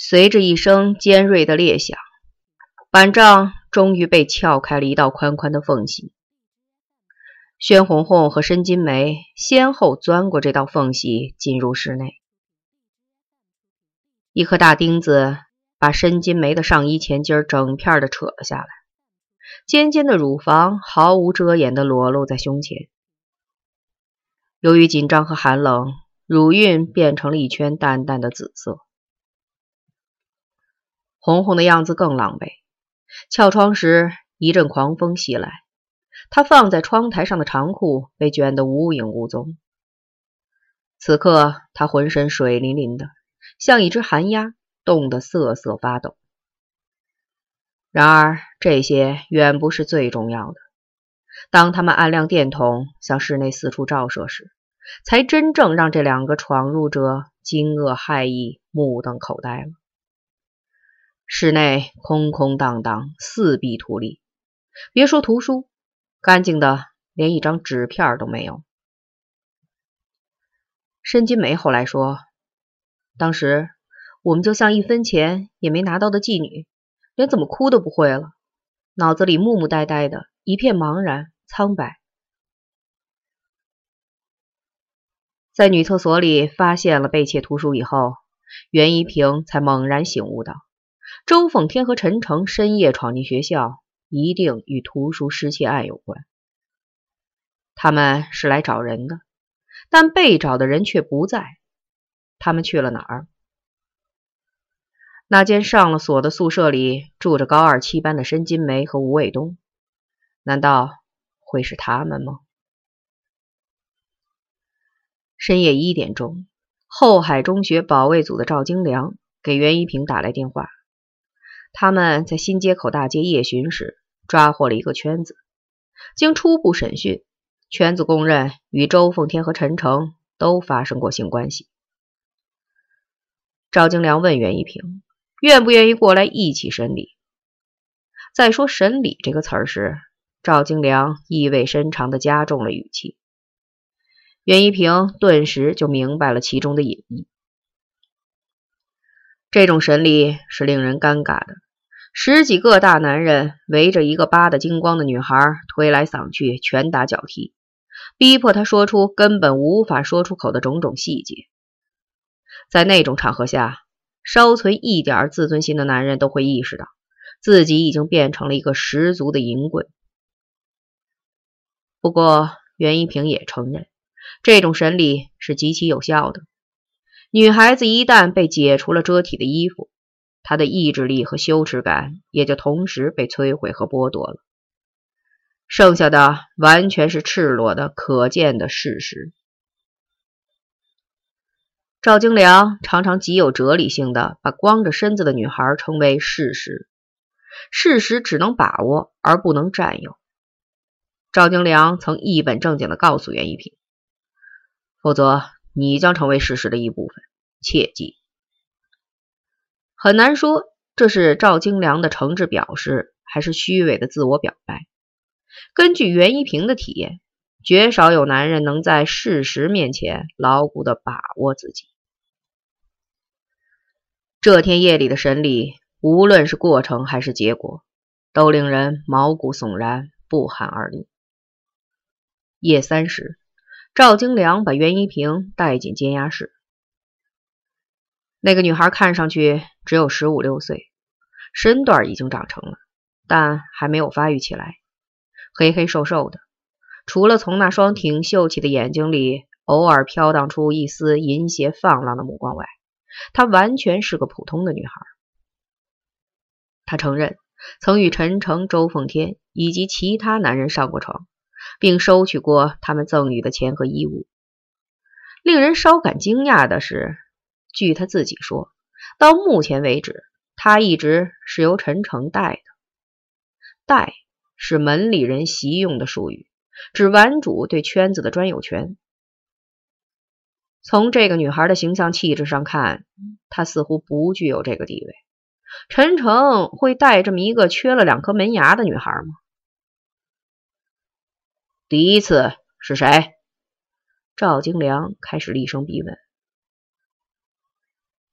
随着一声尖锐的裂响，板杖终于被撬开了一道宽宽的缝隙。宣红红和申金梅先后钻过这道缝隙，进入室内。一颗大钉子把申金梅的上衣前襟整片的扯了下来，尖尖的乳房毫无遮掩的裸露在胸前。由于紧张和寒冷，乳晕变成了一圈淡淡的紫色。红红的样子更狼狈。撬窗时，一阵狂风袭来，她放在窗台上的长裤被卷得无影无踪。此刻，她浑身水淋淋的，像一只寒鸦，冻得瑟瑟发抖。然而，这些远不是最重要的。当他们按亮电筒，向室内四处照射时，才真正让这两个闯入者惊愕骇异，目瞪口呆了。室内空空荡荡，四壁土立，别说图书，干净的连一张纸片都没有。申金梅后来说：“当时我们就像一分钱也没拿到的妓女，连怎么哭都不会了，脑子里木木呆呆的，一片茫然苍白。”在女厕所里发现了被窃图书以后，袁一平才猛然醒悟到。周凤天和陈诚深夜闯进学校，一定与图书失窃案有关。他们是来找人的，但被找的人却不在。他们去了哪儿？那间上了锁的宿舍里住着高二七班的申金梅和吴卫东，难道会是他们吗？深夜一点钟，后海中学保卫组的赵金良给袁一平打来电话。他们在新街口大街夜巡时，抓获了一个圈子。经初步审讯，圈子供认与周凤天和陈诚都发生过性关系。赵京良问袁一平，愿不愿意过来一起审理？在说“审理”这个词儿时，赵京良意味深长地加重了语气。袁一平顿时就明白了其中的隐意。这种审理是令人尴尬的，十几个大男人围着一个扒得精光的女孩推来搡去，拳打脚踢，逼迫她说出根本无法说出口的种种细节。在那种场合下，稍存一点自尊心的男人都会意识到，自己已经变成了一个十足的淫棍。不过，袁一平也承认，这种审理是极其有效的。女孩子一旦被解除了遮体的衣服，他的意志力和羞耻感也就同时被摧毁和剥夺了，剩下的完全是赤裸的、可见的事实。赵京良常常极有哲理性的把光着身子的女孩称为事实，事实只能把握而不能占有。赵京良曾一本正经的告诉袁一平，否则。你将成为事实的一部分，切记。很难说这是赵京良的诚挚表示，还是虚伪的自我表白。根据袁一平的体验，绝少有男人能在事实面前牢固的把握自己。这天夜里的审理，无论是过程还是结果，都令人毛骨悚然，不寒而栗。夜三时。赵京良把袁一平带进监押室。那个女孩看上去只有十五六岁，身段已经长成了，但还没有发育起来，黑黑瘦瘦的。除了从那双挺秀气的眼睛里偶尔飘荡出一丝淫邪放浪的目光外，她完全是个普通的女孩。她承认曾与陈诚、周凤天以及其他男人上过床。并收取过他们赠予的钱和衣物。令人稍感惊讶的是，据他自己说，到目前为止，他一直是由陈诚带的。带是门里人习用的术语，指玩主对圈子的专有权。从这个女孩的形象气质上看，她似乎不具有这个地位。陈诚会带这么一个缺了两颗门牙的女孩吗？第一次是谁？赵京良开始厉声逼问。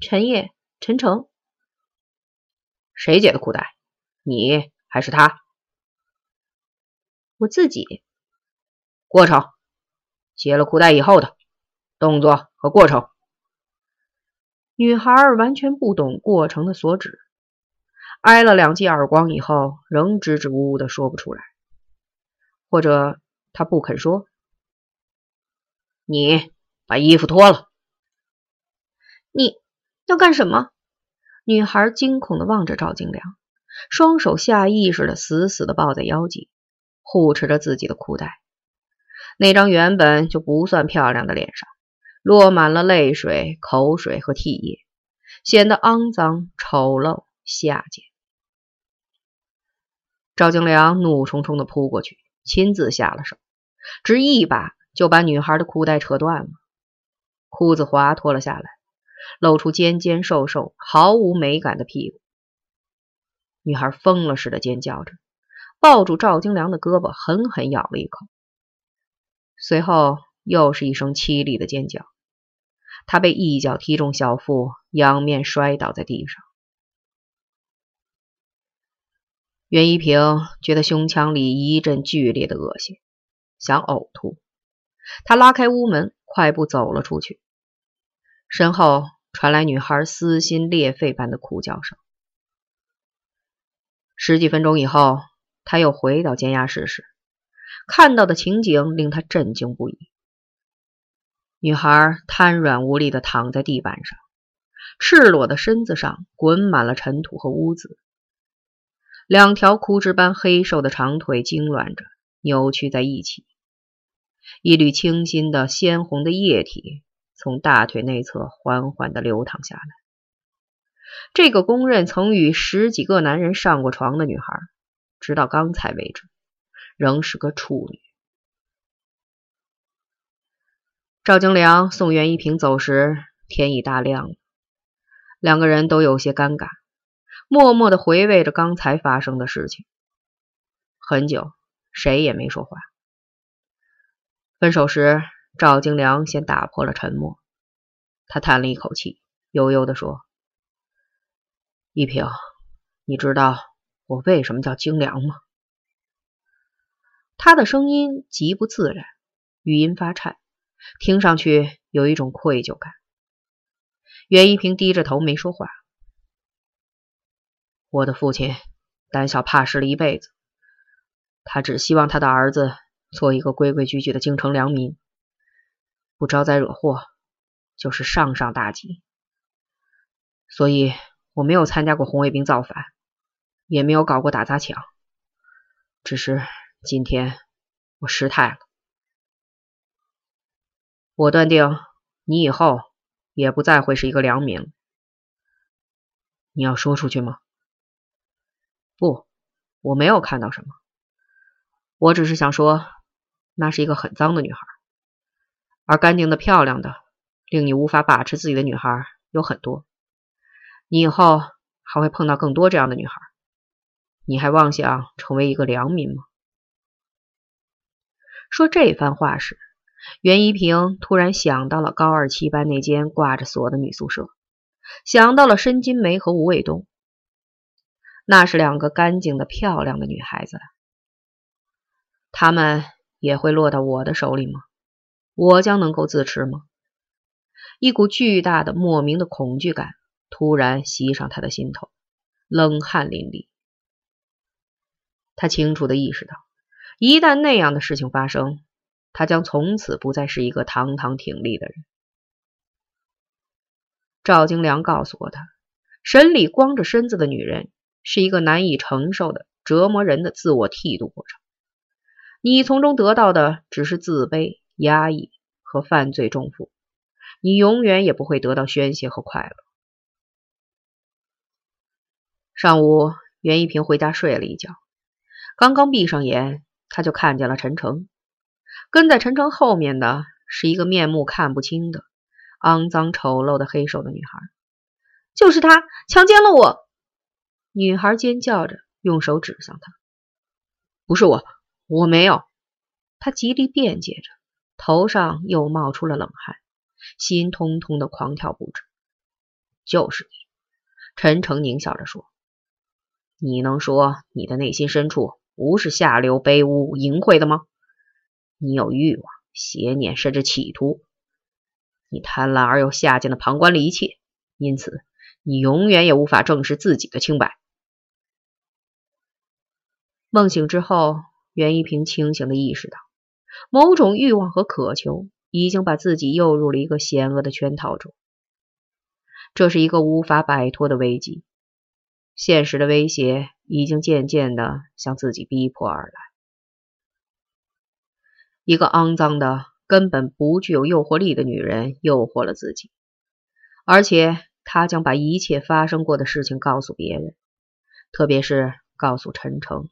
陈烨，陈诚，谁解的裤带？你还是他？我自己。过程，解了裤带以后的动作和过程。女孩完全不懂过程的所指，挨了两记耳光以后，仍支支吾吾的说不出来，或者她不肯说。你把衣服脱了。你要干什么？女孩惊恐的望着赵金良，双手下意识的死死的抱在腰际，护持着自己的裤带。那张原本就不算漂亮的脸上，落满了泪水、口水和涕液，显得肮脏、丑陋、下贱。赵金良怒冲冲的扑过去，亲自下了手，只一把就把女孩的裤带扯断了，裤子滑脱了下来，露出尖尖瘦瘦、毫无美感的屁股。女孩疯了似的尖叫着，抱住赵金良的胳膊，狠狠咬了一口。随后又是一声凄厉的尖叫，他被一脚踢中小腹，仰面摔倒在地上。袁一平觉得胸腔里一阵剧烈的恶心，想呕吐。他拉开屋门，快步走了出去，身后传来女孩撕心裂肺般的哭叫声。十几分钟以后，他又回到监押室时。看到的情景令他震惊不已。女孩瘫软无力地躺在地板上，赤裸的身子上滚满了尘土和污渍，两条枯枝般黑瘦的长腿痉挛着，扭曲在一起。一缕清新的鲜红的液体从大腿内侧缓缓地流淌下来。这个公认曾与十几个男人上过床的女孩，直到刚才为止。仍是个处女。赵京良送袁一平走时，天已大亮了。两个人都有些尴尬，默默的回味着刚才发生的事情。很久，谁也没说话。分手时，赵京良先打破了沉默。他叹了一口气，悠悠的说：“一平，你知道我为什么叫京良吗？”他的声音极不自然，语音发颤，听上去有一种愧疚感。袁一平低着头没说话。我的父亲胆小怕事了一辈子，他只希望他的儿子做一个规规矩矩的京城良民，不招灾惹祸，就是上上大吉。所以我没有参加过红卫兵造反，也没有搞过打砸抢，只是。今天我失态了，我断定你以后也不再会是一个良民。你要说出去吗？不，我没有看到什么，我只是想说，那是一个很脏的女孩，而干净的、漂亮的、令你无法把持自己的女孩有很多。你以后还会碰到更多这样的女孩，你还妄想成为一个良民吗？说这番话时，袁一平突然想到了高二七班那间挂着锁的女宿舍，想到了申金梅和吴卫东，那是两个干净的、漂亮的女孩子，她们也会落到我的手里吗？我将能够自持吗？一股巨大的、莫名的恐惧感突然袭上他的心头，冷汗淋漓。他清楚的意识到。一旦那样的事情发生，他将从此不再是一个堂堂挺立的人。赵京良告诉过他，审理光着身子的女人是一个难以承受的折磨人的自我剃度过程。你从中得到的只是自卑、压抑和犯罪重负，你永远也不会得到宣泄和快乐。上午，袁一平回家睡了一觉，刚刚闭上眼。他就看见了陈诚，跟在陈诚后面的是一个面目看不清的、肮脏丑陋的黑瘦的女孩，就是他强奸了我！女孩尖叫着，用手指向他：“不是我，我没有！”他极力辩解着，头上又冒出了冷汗，心通通的狂跳不止。“就是你！”陈诚狞笑着说，“你能说你的内心深处不是下流、卑污、淫秽的吗？你有欲望、邪念，甚至企图。你贪婪而又下贱的旁观了一切，因此你永远也无法证实自己的清白。梦醒之后，袁一平清醒的意识到，某种欲望和渴求已经把自己诱入了一个险恶的圈套中。这是一个无法摆脱的危机。现实的威胁已经渐渐的向自己逼迫而来。一个肮脏的、根本不具有诱惑力的女人诱惑了自己，而且她将把一切发生过的事情告诉别人，特别是告诉陈诚。